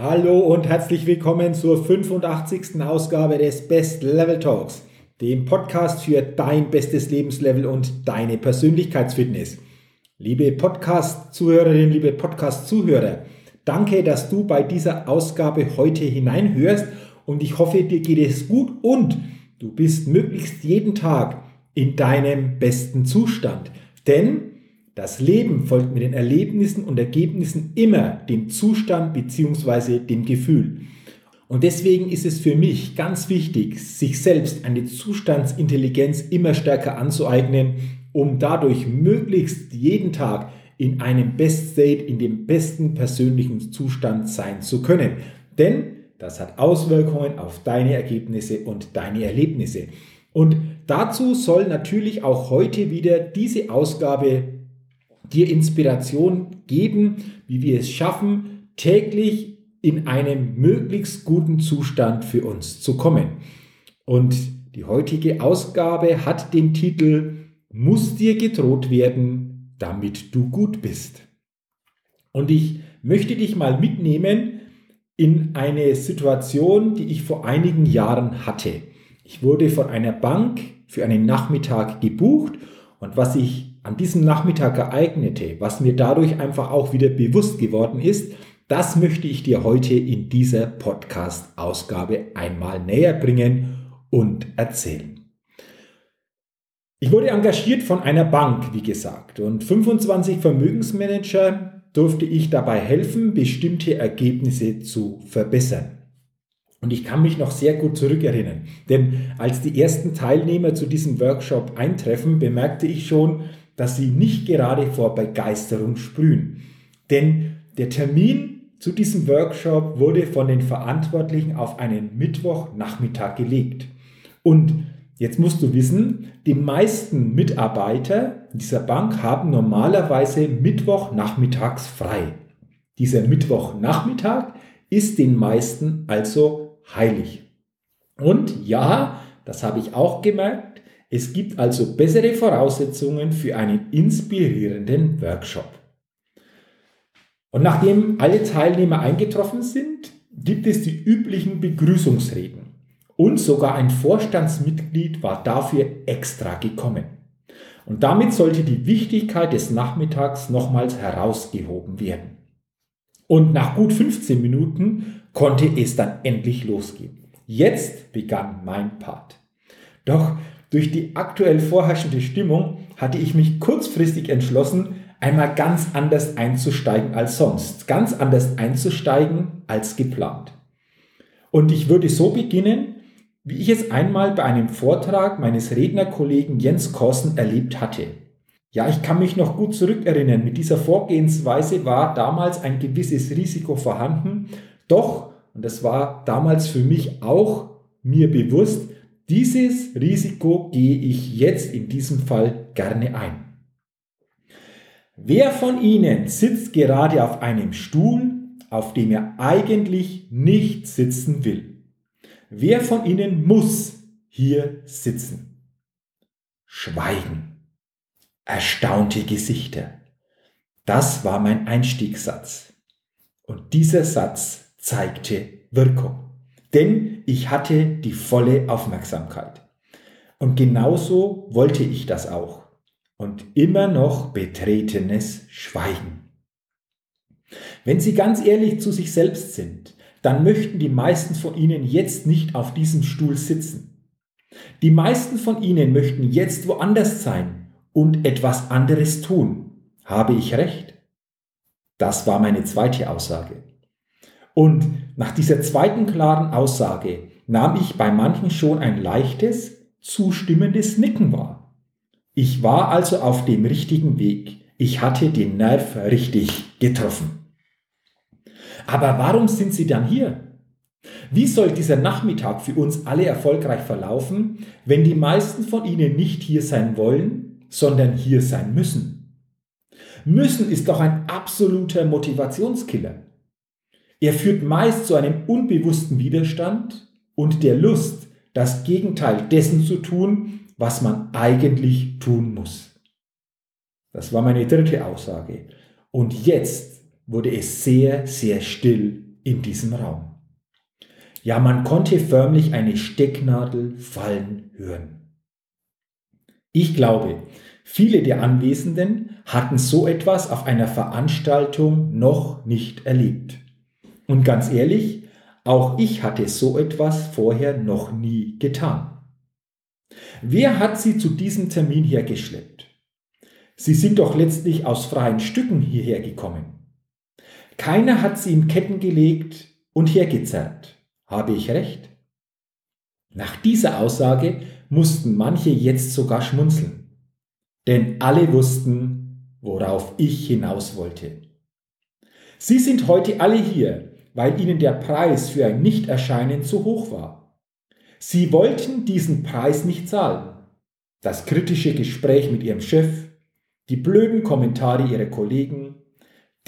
Hallo und herzlich willkommen zur 85. Ausgabe des Best Level Talks, dem Podcast für dein bestes Lebenslevel und deine Persönlichkeitsfitness. Liebe Podcast-Zuhörerinnen, liebe Podcast-Zuhörer, danke, dass du bei dieser Ausgabe heute hineinhörst und ich hoffe, dir geht es gut und du bist möglichst jeden Tag in deinem besten Zustand. Denn das Leben folgt mit den Erlebnissen und Ergebnissen immer dem Zustand bzw. dem Gefühl. Und deswegen ist es für mich ganz wichtig, sich selbst eine Zustandsintelligenz immer stärker anzueignen, um dadurch möglichst jeden Tag in einem Best State, in dem besten persönlichen Zustand sein zu können. Denn das hat Auswirkungen auf deine Ergebnisse und deine Erlebnisse. Und dazu soll natürlich auch heute wieder diese Ausgabe dir Inspiration geben, wie wir es schaffen, täglich in einen möglichst guten Zustand für uns zu kommen. Und die heutige Ausgabe hat den Titel Muss dir gedroht werden, damit du gut bist. Und ich möchte dich mal mitnehmen in eine Situation, die ich vor einigen Jahren hatte. Ich wurde von einer Bank für einen Nachmittag gebucht und was ich an diesem Nachmittag ereignete, was mir dadurch einfach auch wieder bewusst geworden ist, das möchte ich dir heute in dieser Podcast-Ausgabe einmal näher bringen und erzählen. Ich wurde engagiert von einer Bank, wie gesagt, und 25 Vermögensmanager durfte ich dabei helfen, bestimmte Ergebnisse zu verbessern. Und ich kann mich noch sehr gut zurückerinnern, denn als die ersten Teilnehmer zu diesem Workshop eintreffen, bemerkte ich schon, dass sie nicht gerade vor Begeisterung sprühen. Denn der Termin zu diesem Workshop wurde von den Verantwortlichen auf einen Mittwochnachmittag gelegt. Und jetzt musst du wissen, die meisten Mitarbeiter dieser Bank haben normalerweise Mittwochnachmittags frei. Dieser Mittwochnachmittag ist den meisten also heilig. Und ja, das habe ich auch gemerkt, es gibt also bessere Voraussetzungen für einen inspirierenden Workshop. Und nachdem alle Teilnehmer eingetroffen sind, gibt es die üblichen Begrüßungsreden. Und sogar ein Vorstandsmitglied war dafür extra gekommen. Und damit sollte die Wichtigkeit des Nachmittags nochmals herausgehoben werden. Und nach gut 15 Minuten konnte es dann endlich losgehen. Jetzt begann mein Part. Doch durch die aktuell vorherrschende Stimmung hatte ich mich kurzfristig entschlossen, einmal ganz anders einzusteigen als sonst, ganz anders einzusteigen als geplant. Und ich würde so beginnen, wie ich es einmal bei einem Vortrag meines Rednerkollegen Jens Korsen erlebt hatte. Ja, ich kann mich noch gut zurückerinnern, mit dieser Vorgehensweise war damals ein gewisses Risiko vorhanden, doch, und das war damals für mich auch mir bewusst, dieses Risiko gehe ich jetzt in diesem Fall gerne ein. Wer von Ihnen sitzt gerade auf einem Stuhl, auf dem er eigentlich nicht sitzen will? Wer von Ihnen muss hier sitzen? Schweigen. Erstaunte Gesichter. Das war mein Einstiegssatz. Und dieser Satz zeigte Wirkung denn ich hatte die volle Aufmerksamkeit. Und genauso wollte ich das auch. Und immer noch betretenes Schweigen. Wenn Sie ganz ehrlich zu sich selbst sind, dann möchten die meisten von Ihnen jetzt nicht auf diesem Stuhl sitzen. Die meisten von Ihnen möchten jetzt woanders sein und etwas anderes tun. Habe ich recht? Das war meine zweite Aussage. Und nach dieser zweiten klaren Aussage nahm ich bei manchen schon ein leichtes, zustimmendes Nicken wahr. Ich war also auf dem richtigen Weg. Ich hatte den Nerv richtig getroffen. Aber warum sind Sie dann hier? Wie soll dieser Nachmittag für uns alle erfolgreich verlaufen, wenn die meisten von Ihnen nicht hier sein wollen, sondern hier sein müssen? Müssen ist doch ein absoluter Motivationskiller. Er führt meist zu einem unbewussten Widerstand und der Lust, das Gegenteil dessen zu tun, was man eigentlich tun muss. Das war meine dritte Aussage. Und jetzt wurde es sehr, sehr still in diesem Raum. Ja, man konnte förmlich eine Stecknadel fallen hören. Ich glaube, viele der Anwesenden hatten so etwas auf einer Veranstaltung noch nicht erlebt. Und ganz ehrlich, auch ich hatte so etwas vorher noch nie getan. Wer hat Sie zu diesem Termin hergeschleppt? Sie sind doch letztlich aus freien Stücken hierher gekommen. Keiner hat Sie in Ketten gelegt und hergezerrt. Habe ich recht? Nach dieser Aussage mussten manche jetzt sogar schmunzeln, denn alle wussten, worauf ich hinaus wollte. Sie sind heute alle hier, weil ihnen der Preis für ein Nichterscheinen zu hoch war. Sie wollten diesen Preis nicht zahlen. Das kritische Gespräch mit ihrem Chef, die blöden Kommentare ihrer Kollegen,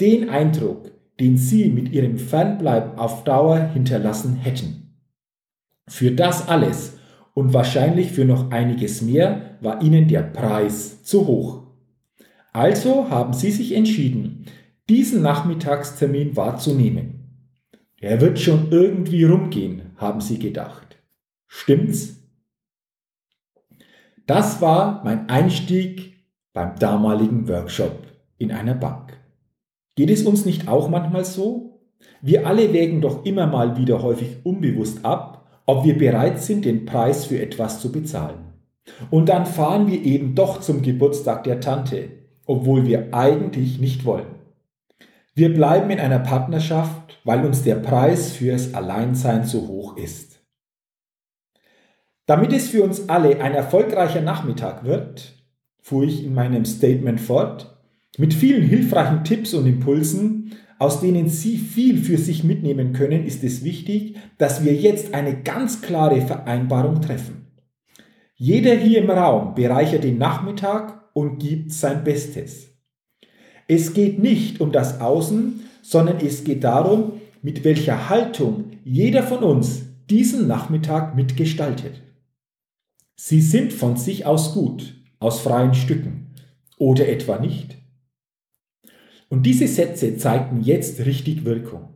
den Eindruck, den sie mit ihrem Fernbleiben auf Dauer hinterlassen hätten. Für das alles und wahrscheinlich für noch einiges mehr war ihnen der Preis zu hoch. Also haben sie sich entschieden, diesen Nachmittagstermin wahrzunehmen. Er wird schon irgendwie rumgehen, haben sie gedacht. Stimmt's? Das war mein Einstieg beim damaligen Workshop in einer Bank. Geht es uns nicht auch manchmal so? Wir alle wägen doch immer mal wieder häufig unbewusst ab, ob wir bereit sind, den Preis für etwas zu bezahlen. Und dann fahren wir eben doch zum Geburtstag der Tante, obwohl wir eigentlich nicht wollen. Wir bleiben in einer Partnerschaft, weil uns der Preis fürs Alleinsein zu hoch ist. Damit es für uns alle ein erfolgreicher Nachmittag wird, fuhr ich in meinem Statement fort, mit vielen hilfreichen Tipps und Impulsen, aus denen Sie viel für sich mitnehmen können, ist es wichtig, dass wir jetzt eine ganz klare Vereinbarung treffen. Jeder hier im Raum bereichert den Nachmittag und gibt sein Bestes. Es geht nicht um das Außen, sondern es geht darum, mit welcher Haltung jeder von uns diesen Nachmittag mitgestaltet. Sie sind von sich aus gut, aus freien Stücken, oder etwa nicht? Und diese Sätze zeigten jetzt richtig Wirkung.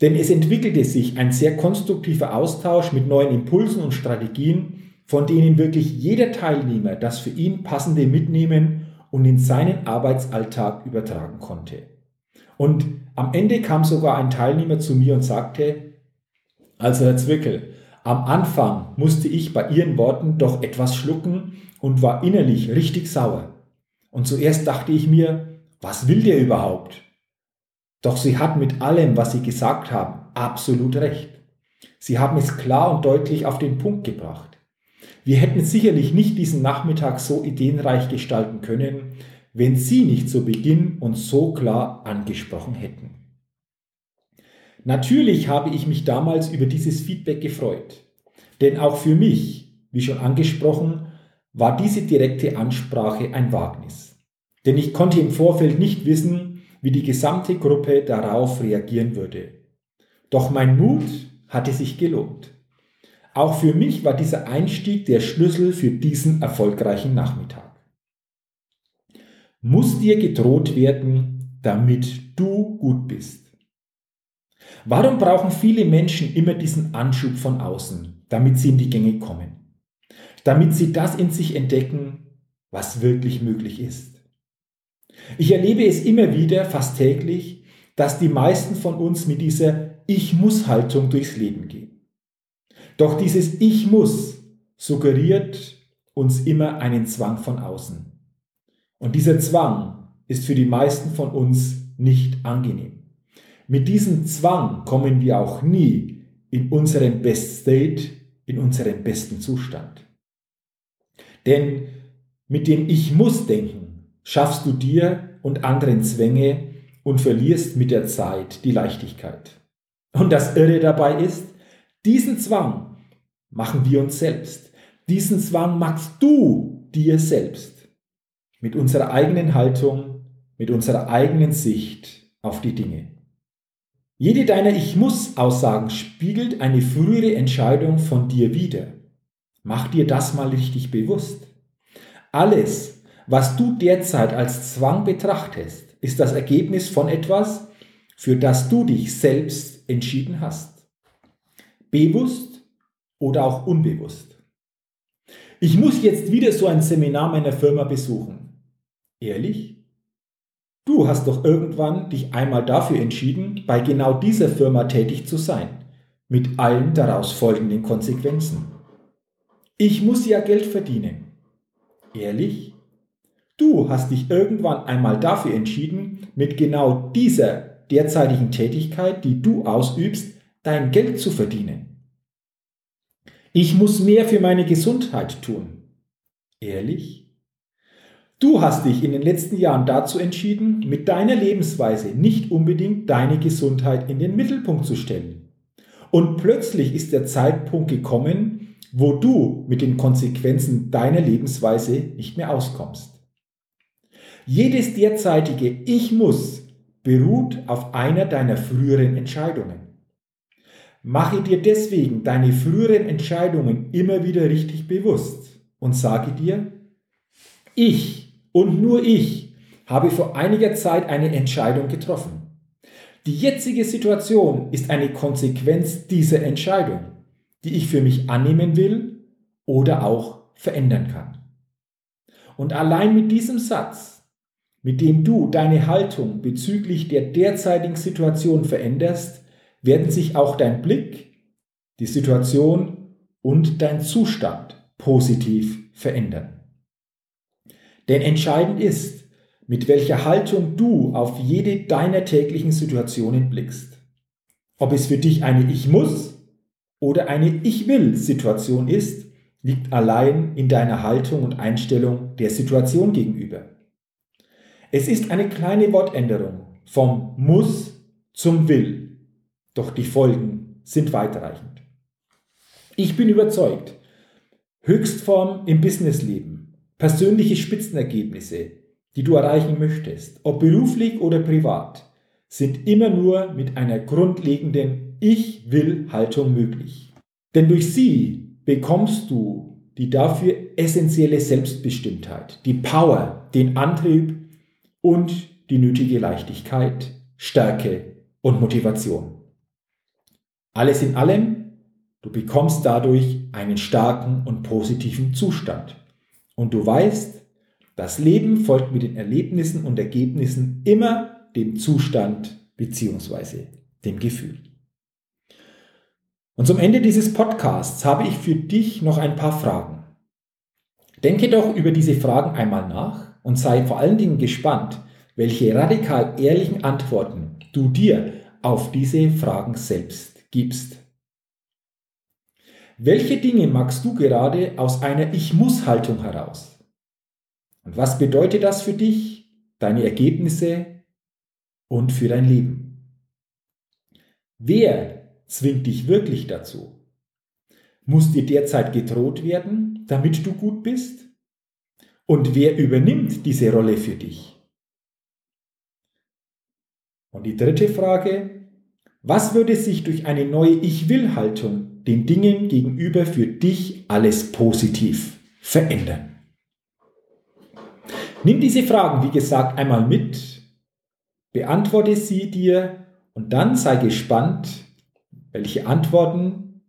Denn es entwickelte sich ein sehr konstruktiver Austausch mit neuen Impulsen und Strategien, von denen wirklich jeder Teilnehmer das für ihn passende mitnehmen und in seinen Arbeitsalltag übertragen konnte. Und am Ende kam sogar ein Teilnehmer zu mir und sagte, also Herr Zwickel, am Anfang musste ich bei Ihren Worten doch etwas schlucken und war innerlich richtig sauer. Und zuerst dachte ich mir, was will der überhaupt? Doch sie hat mit allem, was sie gesagt haben, absolut recht. Sie haben es klar und deutlich auf den Punkt gebracht. Wir hätten sicherlich nicht diesen Nachmittag so ideenreich gestalten können, wenn Sie nicht zu Beginn uns so klar angesprochen hätten. Natürlich habe ich mich damals über dieses Feedback gefreut, denn auch für mich, wie schon angesprochen, war diese direkte Ansprache ein Wagnis. Denn ich konnte im Vorfeld nicht wissen, wie die gesamte Gruppe darauf reagieren würde. Doch mein Mut hatte sich gelohnt. Auch für mich war dieser Einstieg der Schlüssel für diesen erfolgreichen Nachmittag. Muss dir gedroht werden, damit du gut bist? Warum brauchen viele Menschen immer diesen Anschub von außen, damit sie in die Gänge kommen? Damit sie das in sich entdecken, was wirklich möglich ist. Ich erlebe es immer wieder, fast täglich, dass die meisten von uns mit dieser Ich muss Haltung durchs Leben gehen. Doch dieses Ich muss suggeriert uns immer einen Zwang von außen. Und dieser Zwang ist für die meisten von uns nicht angenehm. Mit diesem Zwang kommen wir auch nie in unseren Best State, in unseren besten Zustand. Denn mit dem Ich muss denken schaffst du dir und anderen Zwänge und verlierst mit der Zeit die Leichtigkeit. Und das Irre dabei ist, diesen Zwang machen wir uns selbst. Diesen Zwang machst du dir selbst. Mit unserer eigenen Haltung, mit unserer eigenen Sicht auf die Dinge. Jede deiner Ich muss Aussagen spiegelt eine frühere Entscheidung von dir wider. Mach dir das mal richtig bewusst. Alles, was du derzeit als Zwang betrachtest, ist das Ergebnis von etwas, für das du dich selbst entschieden hast. Bewusst oder auch unbewusst. Ich muss jetzt wieder so ein Seminar meiner Firma besuchen. Ehrlich? Du hast doch irgendwann dich einmal dafür entschieden, bei genau dieser Firma tätig zu sein, mit allen daraus folgenden Konsequenzen. Ich muss ja Geld verdienen. Ehrlich? Du hast dich irgendwann einmal dafür entschieden, mit genau dieser derzeitigen Tätigkeit, die du ausübst, dein Geld zu verdienen. Ich muss mehr für meine Gesundheit tun. Ehrlich? Du hast dich in den letzten Jahren dazu entschieden, mit deiner Lebensweise nicht unbedingt deine Gesundheit in den Mittelpunkt zu stellen. Und plötzlich ist der Zeitpunkt gekommen, wo du mit den Konsequenzen deiner Lebensweise nicht mehr auskommst. Jedes derzeitige Ich muss beruht auf einer deiner früheren Entscheidungen. Mache dir deswegen deine früheren Entscheidungen immer wieder richtig bewusst und sage dir, ich und nur ich habe vor einiger Zeit eine Entscheidung getroffen. Die jetzige Situation ist eine Konsequenz dieser Entscheidung, die ich für mich annehmen will oder auch verändern kann. Und allein mit diesem Satz, mit dem du deine Haltung bezüglich der derzeitigen Situation veränderst, werden sich auch dein Blick, die Situation und dein Zustand positiv verändern. Denn entscheidend ist, mit welcher Haltung du auf jede deiner täglichen Situationen blickst. Ob es für dich eine Ich muss oder eine Ich will Situation ist, liegt allein in deiner Haltung und Einstellung der Situation gegenüber. Es ist eine kleine Wortänderung vom Muss zum Will, doch die Folgen sind weitreichend. Ich bin überzeugt, Höchstform im Businessleben Persönliche Spitzenergebnisse, die du erreichen möchtest, ob beruflich oder privat, sind immer nur mit einer grundlegenden Ich will Haltung möglich. Denn durch sie bekommst du die dafür essentielle Selbstbestimmtheit, die Power, den Antrieb und die nötige Leichtigkeit, Stärke und Motivation. Alles in allem, du bekommst dadurch einen starken und positiven Zustand. Und du weißt, das Leben folgt mit den Erlebnissen und Ergebnissen immer dem Zustand bzw. dem Gefühl. Und zum Ende dieses Podcasts habe ich für dich noch ein paar Fragen. Denke doch über diese Fragen einmal nach und sei vor allen Dingen gespannt, welche radikal ehrlichen Antworten du dir auf diese Fragen selbst gibst. Welche Dinge magst du gerade aus einer Ich muss Haltung heraus? Und was bedeutet das für dich, deine Ergebnisse und für dein Leben? Wer zwingt dich wirklich dazu? Muss dir derzeit gedroht werden, damit du gut bist? Und wer übernimmt diese Rolle für dich? Und die dritte Frage, was würde sich durch eine neue Ich will Haltung den Dingen gegenüber für dich alles positiv verändern. Nimm diese Fragen, wie gesagt, einmal mit, beantworte sie dir und dann sei gespannt, welche Antworten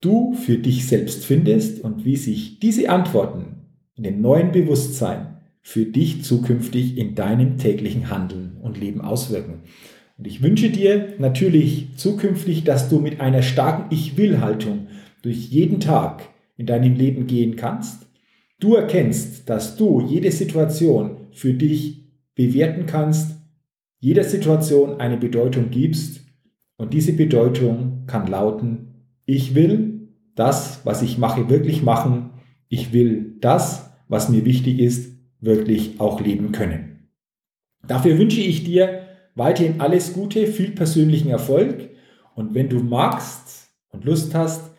du für dich selbst findest und wie sich diese Antworten in dem neuen Bewusstsein für dich zukünftig in deinem täglichen Handeln und Leben auswirken. Und ich wünsche dir natürlich zukünftig, dass du mit einer starken Ich will-Haltung durch jeden Tag in deinem Leben gehen kannst. Du erkennst, dass du jede Situation für dich bewerten kannst, jeder Situation eine Bedeutung gibst und diese Bedeutung kann lauten, ich will das, was ich mache, wirklich machen. Ich will das, was mir wichtig ist, wirklich auch leben können. Dafür wünsche ich dir weiterhin alles Gute, viel persönlichen Erfolg und wenn du magst und Lust hast,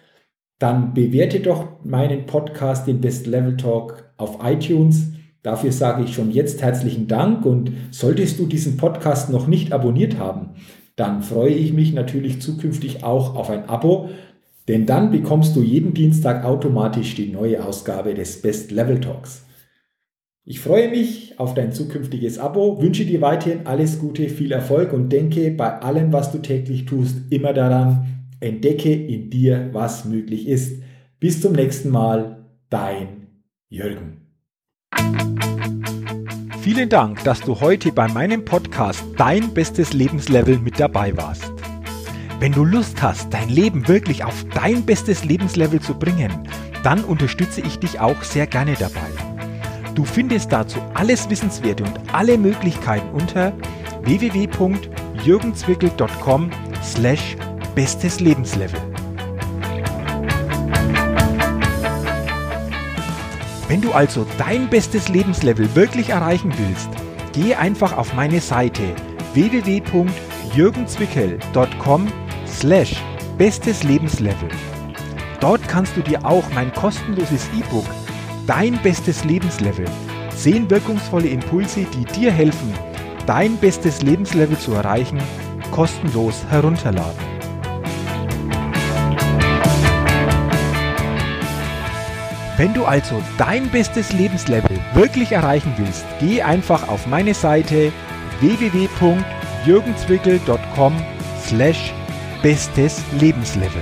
dann bewerte doch meinen Podcast, den Best Level Talk, auf iTunes. Dafür sage ich schon jetzt herzlichen Dank und solltest du diesen Podcast noch nicht abonniert haben, dann freue ich mich natürlich zukünftig auch auf ein Abo, denn dann bekommst du jeden Dienstag automatisch die neue Ausgabe des Best Level Talks. Ich freue mich auf dein zukünftiges Abo, wünsche dir weiterhin alles Gute, viel Erfolg und denke bei allem, was du täglich tust, immer daran, entdecke in dir, was möglich ist. Bis zum nächsten Mal, dein Jürgen. Vielen Dank, dass du heute bei meinem Podcast Dein bestes Lebenslevel mit dabei warst. Wenn du Lust hast, dein Leben wirklich auf dein bestes Lebenslevel zu bringen, dann unterstütze ich dich auch sehr gerne dabei. Du findest dazu alles Wissenswerte und alle Möglichkeiten unter www.jürgenzwickel.com slash bestes Lebenslevel. Wenn du also dein bestes Lebenslevel wirklich erreichen willst, geh einfach auf meine Seite www.jürgenzwickel.com slash bestes Lebenslevel. Dort kannst du dir auch mein kostenloses E-Book Dein bestes Lebenslevel. Zehn wirkungsvolle Impulse, die dir helfen, dein bestes Lebenslevel zu erreichen, kostenlos herunterladen. Wenn du also dein bestes Lebenslevel wirklich erreichen willst, geh einfach auf meine Seite www.jürgenzwickel.com slash bestes Lebenslevel.